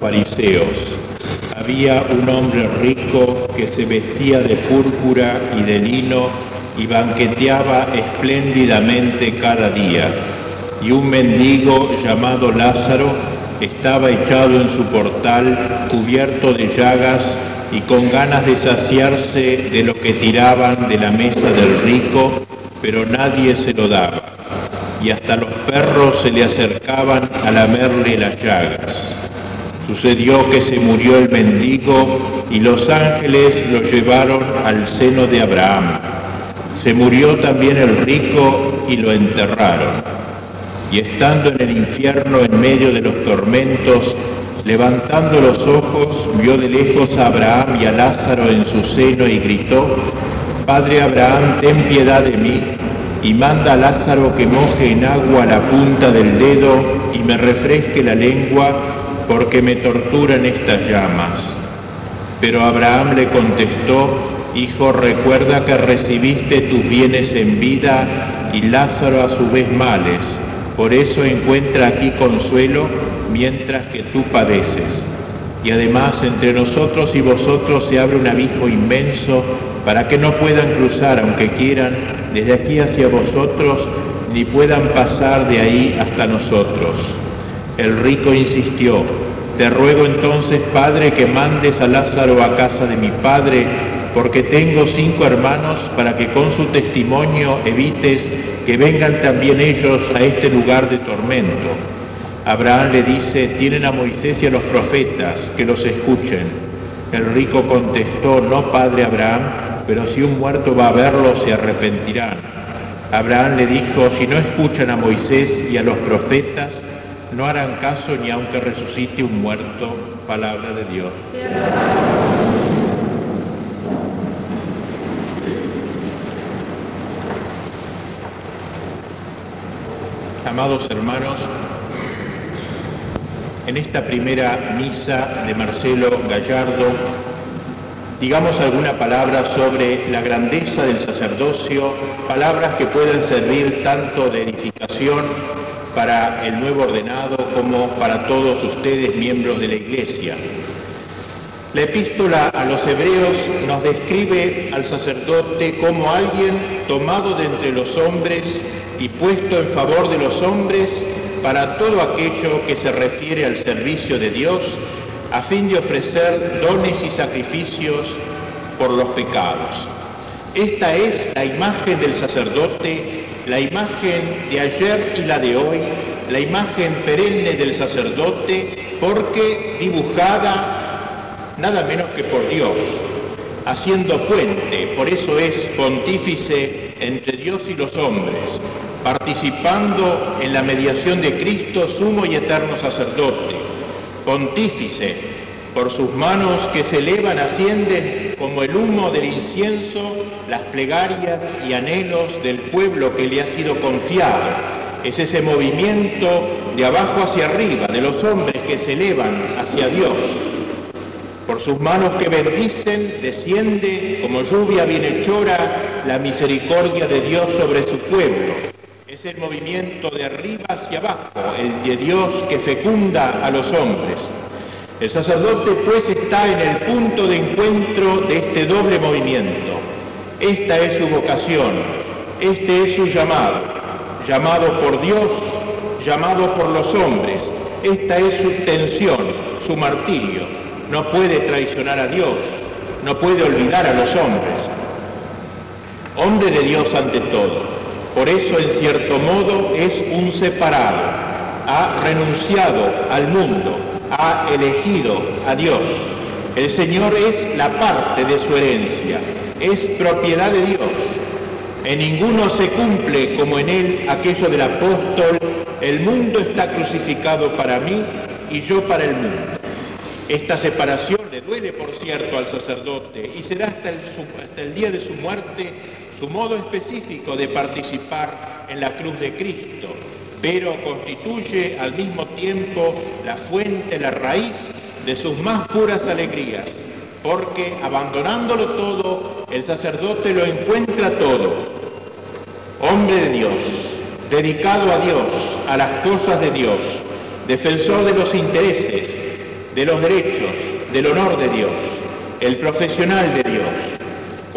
fariseos. Había un hombre rico que se vestía de púrpura y de lino y banqueteaba espléndidamente cada día. Y un mendigo llamado Lázaro estaba echado en su portal, cubierto de llagas y con ganas de saciarse de lo que tiraban de la mesa del rico, pero nadie se lo daba. Y hasta los perros se le acercaban a lamerle las llagas. Sucedió que se murió el mendigo y los ángeles lo llevaron al seno de Abraham. Se murió también el rico y lo enterraron. Y estando en el infierno en medio de los tormentos, levantando los ojos, vio de lejos a Abraham y a Lázaro en su seno y gritó, Padre Abraham, ten piedad de mí, y manda a Lázaro que moje en agua la punta del dedo y me refresque la lengua porque me torturan estas llamas. Pero Abraham le contestó, Hijo, recuerda que recibiste tus bienes en vida y Lázaro a su vez males. Por eso encuentra aquí consuelo mientras que tú padeces. Y además entre nosotros y vosotros se abre un abismo inmenso para que no puedan cruzar, aunque quieran, desde aquí hacia vosotros, ni puedan pasar de ahí hasta nosotros. El rico insistió, te ruego entonces, Padre, que mandes a Lázaro a casa de mi Padre, porque tengo cinco hermanos, para que con su testimonio evites que vengan también ellos a este lugar de tormento. Abraham le dice, tienen a Moisés y a los profetas, que los escuchen. El rico contestó, no, Padre Abraham, pero si un muerto va a verlo, se arrepentirán. Abraham le dijo, si no escuchan a Moisés y a los profetas, no harán caso ni aunque resucite un muerto, palabra de Dios. Amados hermanos, en esta primera misa de Marcelo Gallardo, digamos alguna palabra sobre la grandeza del sacerdocio, palabras que pueden servir tanto de edificación para el nuevo ordenado como para todos ustedes miembros de la Iglesia. La epístola a los hebreos nos describe al sacerdote como alguien tomado de entre los hombres y puesto en favor de los hombres para todo aquello que se refiere al servicio de Dios, a fin de ofrecer dones y sacrificios por los pecados. Esta es la imagen del sacerdote la imagen de ayer y la de hoy, la imagen perenne del sacerdote, porque dibujada nada menos que por Dios, haciendo puente, por eso es pontífice entre Dios y los hombres, participando en la mediación de Cristo, sumo y eterno sacerdote, pontífice por sus manos que se elevan ascienden como el humo del incienso las plegarias y anhelos del pueblo que le ha sido confiado. Es ese movimiento de abajo hacia arriba, de los hombres que se elevan hacia Dios. Por sus manos que bendicen, desciende como lluvia bienhechora la misericordia de Dios sobre su pueblo. Es el movimiento de arriba hacia abajo, el de Dios que fecunda a los hombres. El sacerdote pues está en el punto de encuentro de este doble movimiento. Esta es su vocación, este es su llamado, llamado por Dios, llamado por los hombres. Esta es su tensión, su martirio. No puede traicionar a Dios, no puede olvidar a los hombres. Hombre de Dios ante todo. Por eso, en cierto modo, es un separado. Ha renunciado al mundo, ha elegido a Dios. El Señor es la parte de su herencia, es propiedad de Dios. En ninguno se cumple como en él aquello del apóstol, el mundo está crucificado para mí y yo para el mundo. Esta separación le duele, por cierto, al sacerdote y será hasta el, hasta el día de su muerte su modo específico de participar en la cruz de Cristo, pero constituye al mismo tiempo la fuente, la raíz de sus más puras alegrías, porque abandonándolo todo, el sacerdote lo encuentra todo. Hombre de Dios, dedicado a Dios, a las cosas de Dios, defensor de los intereses, de los derechos, del honor de Dios, el profesional de Dios.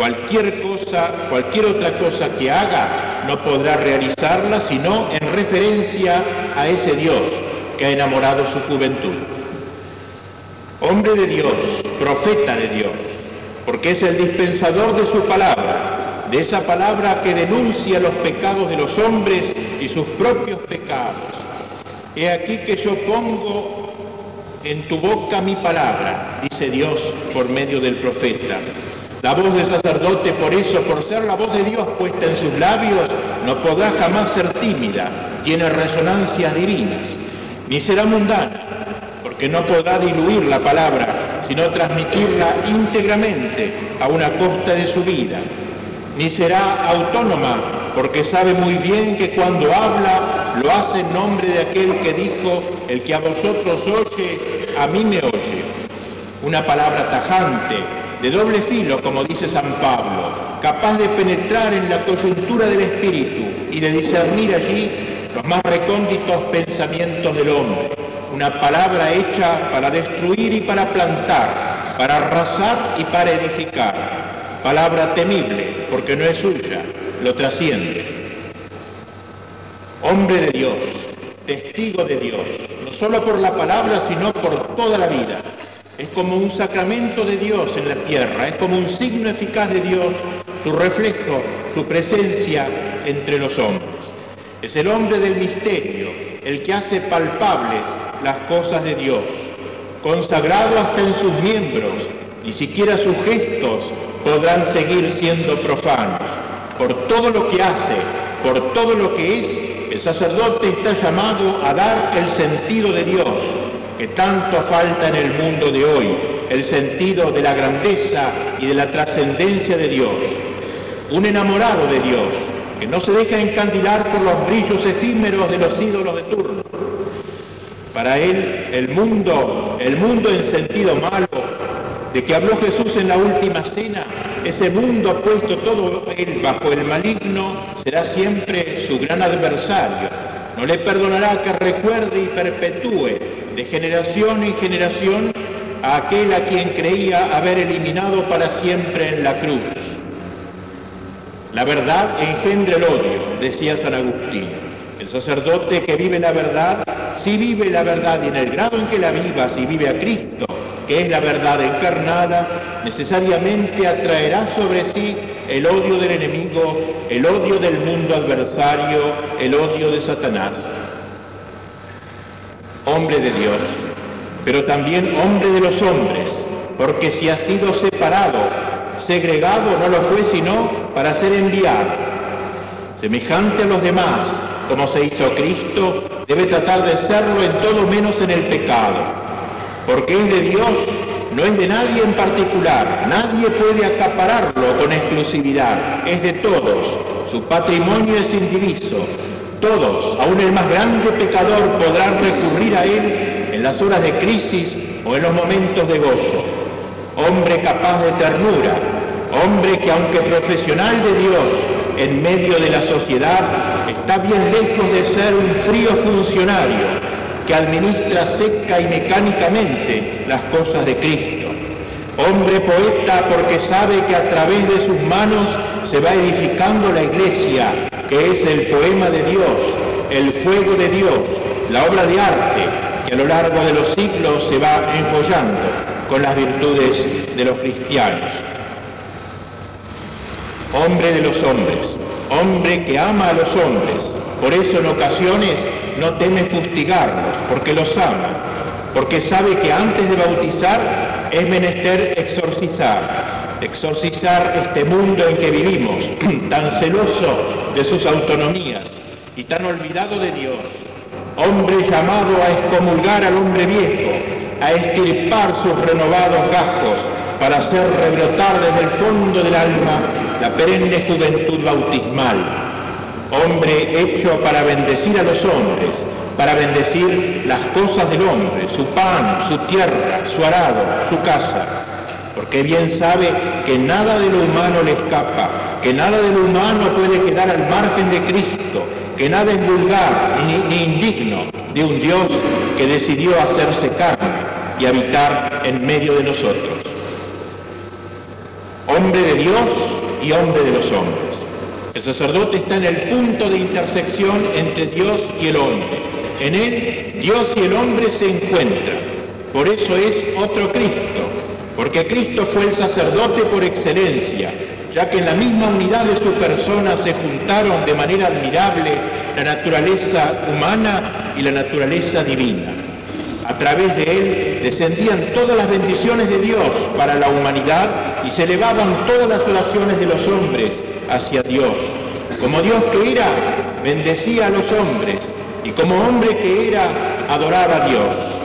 Cualquier cosa, cualquier otra cosa que haga, no podrá realizarla sino en referencia a ese Dios que ha enamorado su juventud. Hombre de Dios, profeta de Dios, porque es el dispensador de su palabra, de esa palabra que denuncia los pecados de los hombres y sus propios pecados. He aquí que yo pongo en tu boca mi palabra, dice Dios por medio del profeta. La voz del sacerdote, por eso, por ser la voz de Dios puesta en sus labios, no podrá jamás ser tímida, tiene resonancias divinas, ni será mundana, porque no podrá diluir la palabra, sino transmitirla íntegramente a una costa de su vida, ni será autónoma, porque sabe muy bien que cuando habla lo hace en nombre de aquel que dijo, el que a vosotros oye, a mí me oye. Una palabra tajante, de doble filo, como dice San Pablo, capaz de penetrar en la coyuntura del espíritu y de discernir allí los más recónditos pensamientos del hombre. Una palabra hecha para destruir y para plantar, para arrasar y para edificar. Palabra temible, porque no es suya, lo trasciende. Hombre de Dios, testigo de Dios, no solo por la palabra, sino por toda la vida es como un sacramento de Dios en la tierra, es como un signo eficaz de Dios, su reflejo, su presencia entre los hombres. Es el hombre del misterio, el que hace palpables las cosas de Dios, consagrado hasta en sus miembros, ni siquiera sus gestos podrán seguir siendo profanos. Por todo lo que hace, por todo lo que es, el sacerdote está llamado a dar el sentido de Dios, que tanto falta en el mundo de hoy, el sentido de la grandeza y de la trascendencia de Dios. Un enamorado de Dios, que no se deja encandilar por los brillos efímeros de los ídolos de turno. Para él, el mundo, el mundo en sentido malo, de que habló Jesús en la última cena, ese mundo puesto todo él bajo el maligno, será siempre su gran adversario. No le perdonará que recuerde y perpetúe de generación en generación a aquel a quien creía haber eliminado para siempre en la cruz. La verdad engendra el odio, decía San Agustín. El sacerdote que vive la verdad, si vive la verdad y en el grado en que la viva, si vive a Cristo, que es la verdad encarnada, necesariamente atraerá sobre sí el odio del enemigo, el odio del mundo adversario, el odio de Satanás hombre de Dios, pero también hombre de los hombres, porque si ha sido separado, segregado, no lo fue sino para ser enviado. Semejante a los demás, como se hizo Cristo, debe tratar de serlo en todo menos en el pecado, porque es de Dios, no es de nadie en particular, nadie puede acapararlo con exclusividad, es de todos, su patrimonio es indiviso, todos, aun el más grande pecador, podrán recurrir a Él en las horas de crisis o en los momentos de gozo. Hombre capaz de ternura, hombre que aunque profesional de Dios, en medio de la sociedad, está bien lejos de ser un frío funcionario que administra seca y mecánicamente las cosas de Cristo. Hombre poeta porque sabe que a través de sus manos se va edificando la iglesia que es el poema de Dios, el fuego de Dios, la obra de arte que a lo largo de los siglos se va enjollando con las virtudes de los cristianos. Hombre de los hombres, hombre que ama a los hombres, por eso en ocasiones no teme fustigarlos, porque los ama, porque sabe que antes de bautizar es menester exorcizar, exorcizar este mundo en que vivimos, tan celoso de sus autonomías y tan olvidado de Dios, hombre llamado a excomulgar al hombre viejo, a estirpar sus renovados gastos para hacer rebrotar desde el fondo del alma la perenne juventud bautismal, hombre hecho para bendecir a los hombres, para bendecir las cosas del hombre, su pan, su tierra, su arado, su casa, porque bien sabe que nada de lo humano le escapa, que nada de lo humano puede quedar al margen de Cristo, que nada es vulgar ni, indigno de un Dios que decidió hacerse carne y habitar en medio de nosotros. Hombre de Dios y hombre de los hombres. El sacerdote está en el punto de intersección entre Dios y el hombre. En él Dios y el hombre se encuentran. Por eso es otro Cristo, porque Cristo fue el sacerdote por excelencia, ya que en la misma unidad de su persona se juntaron de manera admirable la naturaleza humana y la naturaleza divina. A través de él descendían todas las bendiciones de Dios para la humanidad y se elevaban todas las oraciones de los hombres hacia Dios. Como Dios que era, bendecía a los hombres y como hombre que era, adoraba a Dios.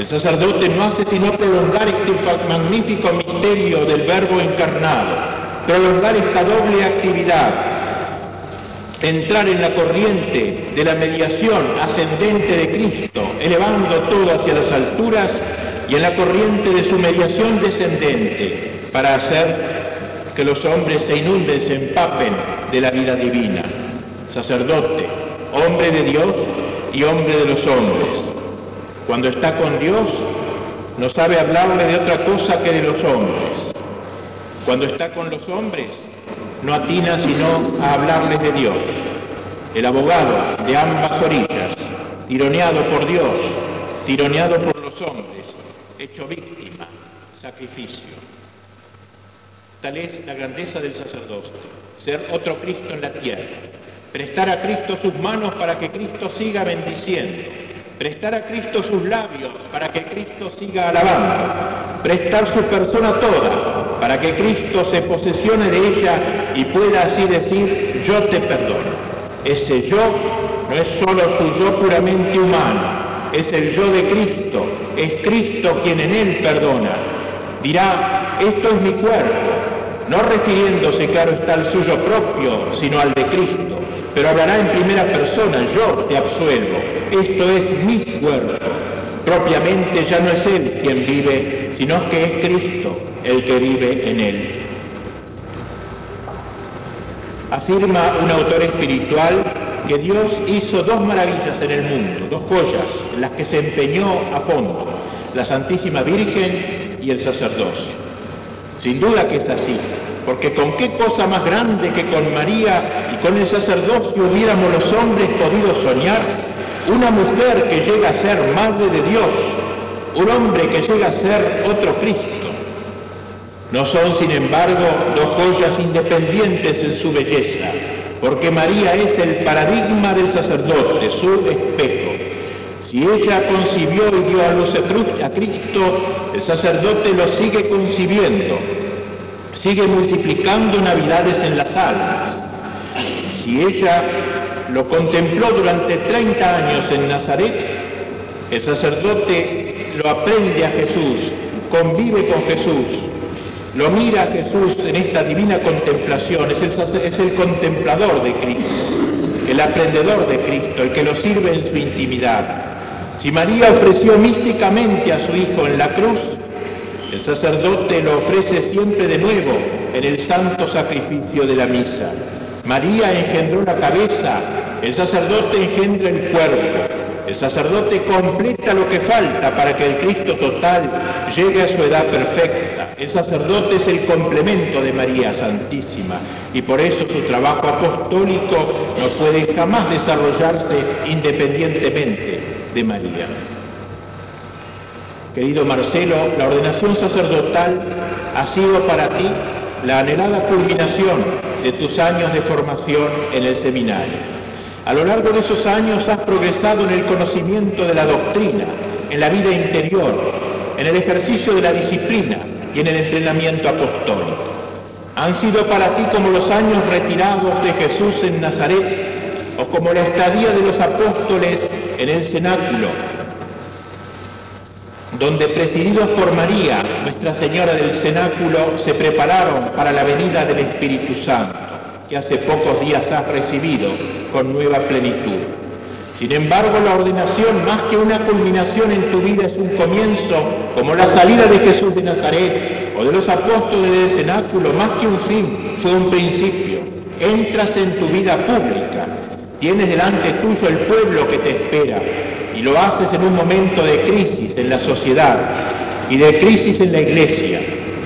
El sacerdote no hace sino prolongar este magnífico misterio del Verbo encarnado, prolongar esta doble actividad, entrar en la corriente de la mediación ascendente de Cristo, elevando todo hacia las alturas, y en la corriente de su mediación descendente, para hacer que los hombres se inunden, se empapen de la vida divina. Sacerdote, hombre de Dios y hombre de los hombres. Cuando está con Dios, no sabe hablarle de otra cosa que de los hombres. Cuando está con los hombres, no atina sino a hablarles de Dios. El abogado de ambas orillas, tironeado por Dios, tironeado por los hombres, hecho víctima, sacrificio. Tal es la grandeza del sacerdocio, ser otro Cristo en la tierra, prestar a Cristo sus manos para que Cristo siga bendiciendo, prestar a Cristo sus labios para que Cristo siga alabando, prestar su persona toda para que Cristo se posesione de ella y pueda así decir, yo te perdono. Ese yo no es solo su yo puramente humano, es el yo de Cristo, es Cristo quien en él perdona. Dirá, esto es mi cuerpo, no refiriéndose, claro está, al suyo propio, sino al de Cristo, pero hablará en primera persona, yo te absuelvo, esto es mi cuerpo. Propiamente ya no es Él quien vive, sino que es Cristo el que vive en Él. Afirma un autor espiritual que Dios hizo dos maravillas en el mundo, dos joyas en las que se empeñó a fondo, la Santísima Virgen y el sacerdocio. Sin duda que es así, porque con qué cosa más grande que con María y con el sacerdocio hubiéramos los hombres podido soñar una mujer que llega a ser madre de Dios, un hombre que llega a ser otro Cristo. No son, sin embargo, dos joyas independientes en su belleza, porque María es el paradigma del sacerdote, su espejo. Si ella concibió y dio a luz a Cristo, el sacerdote lo sigue concibiendo, sigue multiplicando navidades en las almas. Si ella lo contempló durante 30 años en Nazaret, el sacerdote lo aprende a Jesús, convive con Jesús, lo mira a Jesús en esta divina contemplación, es el, es el contemplador de Cristo, el aprendedor de Cristo, el que lo sirve en su intimidad. Si María ofreció místicamente a su Hijo en la cruz, el sacerdote lo ofrece siempre de nuevo en el santo sacrificio de la misa. María engendró la cabeza, el sacerdote engendra el cuerpo. El sacerdote completa lo que falta para que el Cristo total llegue a su edad perfecta. El sacerdote es el complemento de María Santísima y por eso su trabajo apostólico no puede jamás desarrollarse independientemente de María. Querido Marcelo, la ordenación sacerdotal ha sido para ti la anhelada culminación de tus años de formación en el seminario. A lo largo de esos años has progresado en el conocimiento de la doctrina, en la vida interior, en el ejercicio de la disciplina y en el entrenamiento apostólico. Han sido para ti como los años retirados de Jesús en Nazaret o como la estadía de los apóstoles en el cenáculo, donde presididos por María, Nuestra Señora del cenáculo, se prepararon para la venida del Espíritu Santo, que hace pocos días has recibido con nueva plenitud. Sin embargo, la ordenación, más que una culminación en tu vida, es un comienzo, como la salida de Jesús de Nazaret o de los apóstoles del cenáculo, más que un fin, fue un principio. Entras en tu vida pública, tienes delante tuyo el pueblo que te espera y lo haces en un momento de crisis en la sociedad, y de crisis en la Iglesia,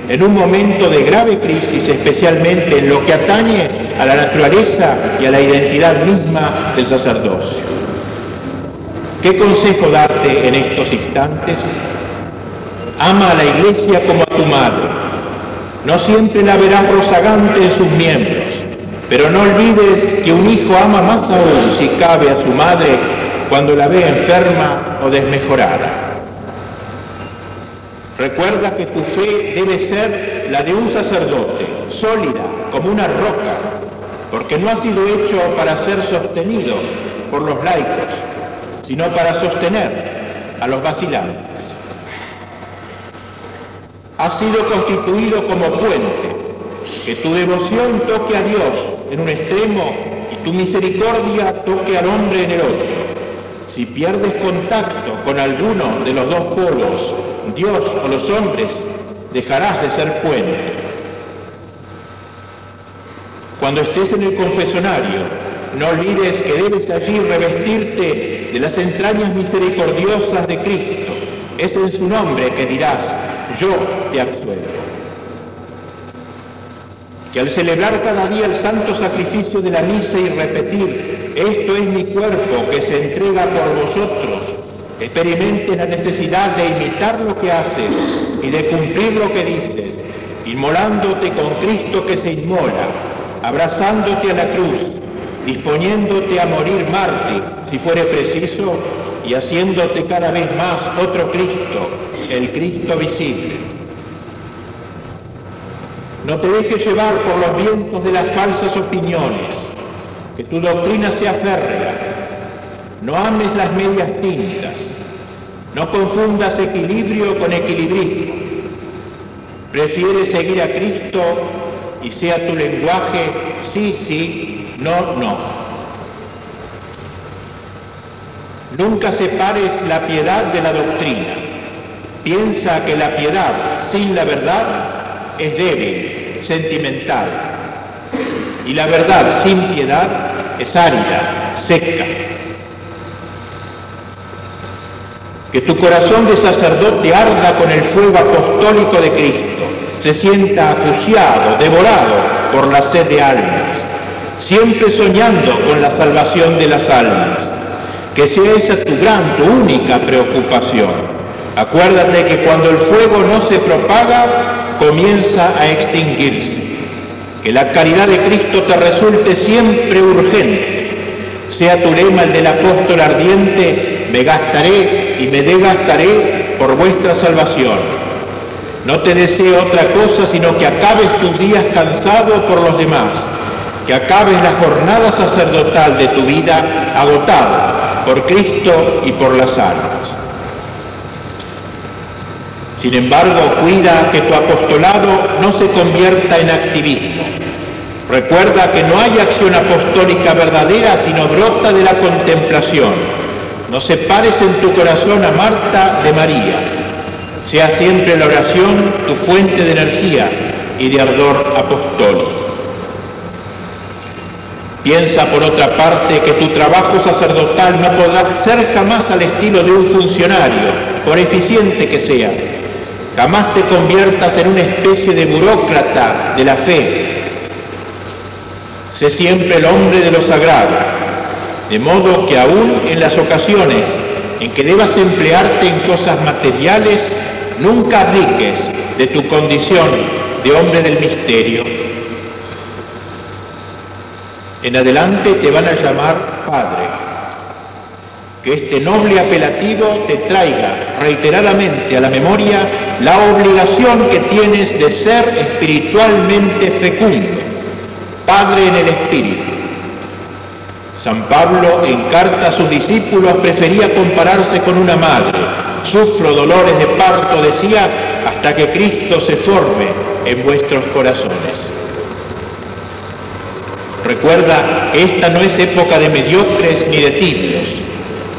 en un momento de grave crisis, especialmente en lo que atañe a la naturaleza y a la identidad misma del sacerdocio. ¿Qué consejo darte en estos instantes? Ama a la Iglesia como a tu madre. No siempre la verás rozagante en sus miembros, pero no olvides que un hijo ama más aún si cabe a su madre cuando la ve enferma o desmejorada. Recuerda que tu fe debe ser la de un sacerdote, sólida, como una roca, porque no ha sido hecho para ser sostenido por los laicos, sino para sostener a los vacilantes. Has sido constituido como puente, que tu devoción toque a Dios en un extremo y tu misericordia toque al hombre en el otro. Si pierdes contacto con alguno de los dos polos, Dios o los hombres, dejarás de ser puente. Cuando estés en el confesonario, no olvides que debes allí revestirte de las entrañas misericordiosas de Cristo. Es en su nombre que dirás, yo te absuelvo. Que al celebrar cada día el santo sacrificio de la misa y repetir, esto es mi cuerpo que se entrega por vosotros, experimenten la necesidad de imitar lo que haces y de cumplir lo que dices, inmolándote con Cristo que se inmola, abrazándote a la cruz, disponiéndote a morir mártir si fuere preciso y haciéndote cada vez más otro Cristo, el Cristo visible. No te dejes llevar por los vientos de las falsas opiniones, que tu doctrina sea férrea, no ames las medias tintas, no confundas equilibrio con equilibrismo, prefiere seguir a Cristo y sea tu lenguaje sí, sí, no, no. Nunca separes la piedad de la doctrina. Piensa que la piedad sin la verdad es débil, sentimental. Y la verdad sin piedad es árida, seca. Que tu corazón de sacerdote arda con el fuego apostólico de Cristo, se sienta acuciado, devorado por la sed de almas, siempre soñando con la salvación de las almas. Que sea esa tu gran, tu única preocupación. Acuérdate que cuando el fuego no se propaga, comienza a extinguirse. Que la caridad de Cristo te resulte siempre urgente. Sea tu lema el del apóstol ardiente, me gastaré y me desgastaré por vuestra salvación. No te deseo otra cosa sino que acabes tus días cansado por los demás, que acabes la jornada sacerdotal de tu vida agotado por Cristo y por las almas. Sin embargo, cuida que tu apostolado no se convierta en activismo. Recuerda que no hay acción apostólica verdadera sino brota de la contemplación. No separes en tu corazón a Marta de María. Sea siempre la oración tu fuente de energía y de ardor apostólico. Piensa, por otra parte, que tu trabajo sacerdotal no podrá ser jamás al estilo de un funcionario, por eficiente que sea. Jamás te conviertas en una especie de burócrata de la fe. Sé siempre el hombre de lo sagrado, de modo que aún en las ocasiones en que debas emplearte en cosas materiales, nunca abdiques de tu condición de hombre del misterio. En adelante te van a llamar Padre. Que este noble apelativo te traiga reiteradamente a la memoria la obligación que tienes de ser espiritualmente fecundo, Padre en el Espíritu. San Pablo en carta a sus discípulos prefería compararse con una madre. Sufro dolores de parto, decía, hasta que Cristo se forme en vuestros corazones. Recuerda que esta no es época de mediocres ni de tibios.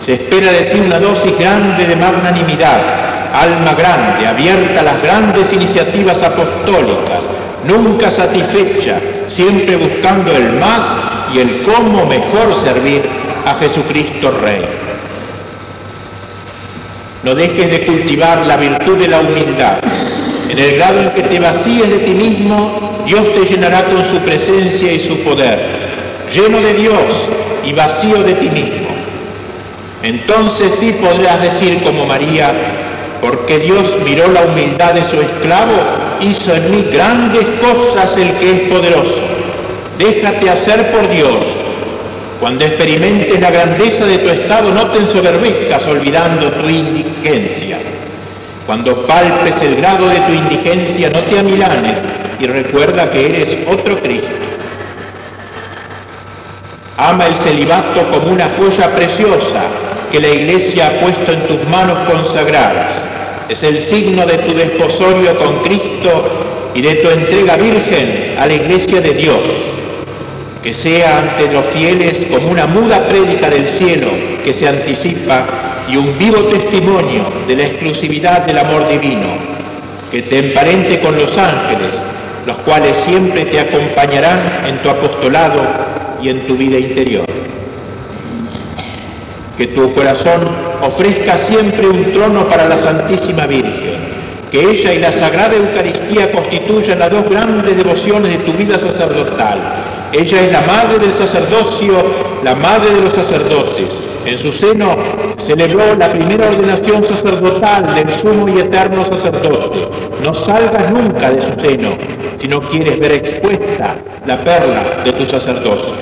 Se espera de ti una dosis grande de magnanimidad, alma grande, abierta a las grandes iniciativas apostólicas, nunca satisfecha, siempre buscando el más y el cómo mejor servir a Jesucristo Rey. No dejes de cultivar la virtud de la humildad. En el grado en que te vacíes de ti mismo, Dios te llenará con su presencia y su poder. Lleno de Dios y vacío de ti mismo. Entonces sí podrás decir como María, porque Dios miró la humildad de su esclavo, hizo en mí grandes cosas el que es poderoso. Déjate hacer por Dios. Cuando experimentes la grandeza de tu estado, no te ensoberbezcas olvidando tu indigencia. Cuando palpes el grado de tu indigencia, no te amilanes y recuerda que eres otro Cristo. Ama el celibato como una joya preciosa que la Iglesia ha puesto en tus manos consagradas. Es el signo de tu desposorio con Cristo y de tu entrega virgen a la Iglesia de Dios. Que sea ante los fieles como una muda prédica del cielo que se anticipa y un vivo testimonio de la exclusividad del amor divino. Que te emparente con los ángeles, los cuales siempre te acompañarán en tu apostolado y en tu vida interior. Que tu corazón ofrezca siempre un trono para la Santísima Virgen, que ella y la Sagrada Eucaristía constituyan las dos grandes devociones de tu vida sacerdotal. Ella es la madre del sacerdocio, la madre de los sacerdotes. En su seno celebró la primera ordenación sacerdotal del sumo y eterno sacerdote. No salgas nunca de su seno si no quieres ver expuesta la perla de tu sacerdocio.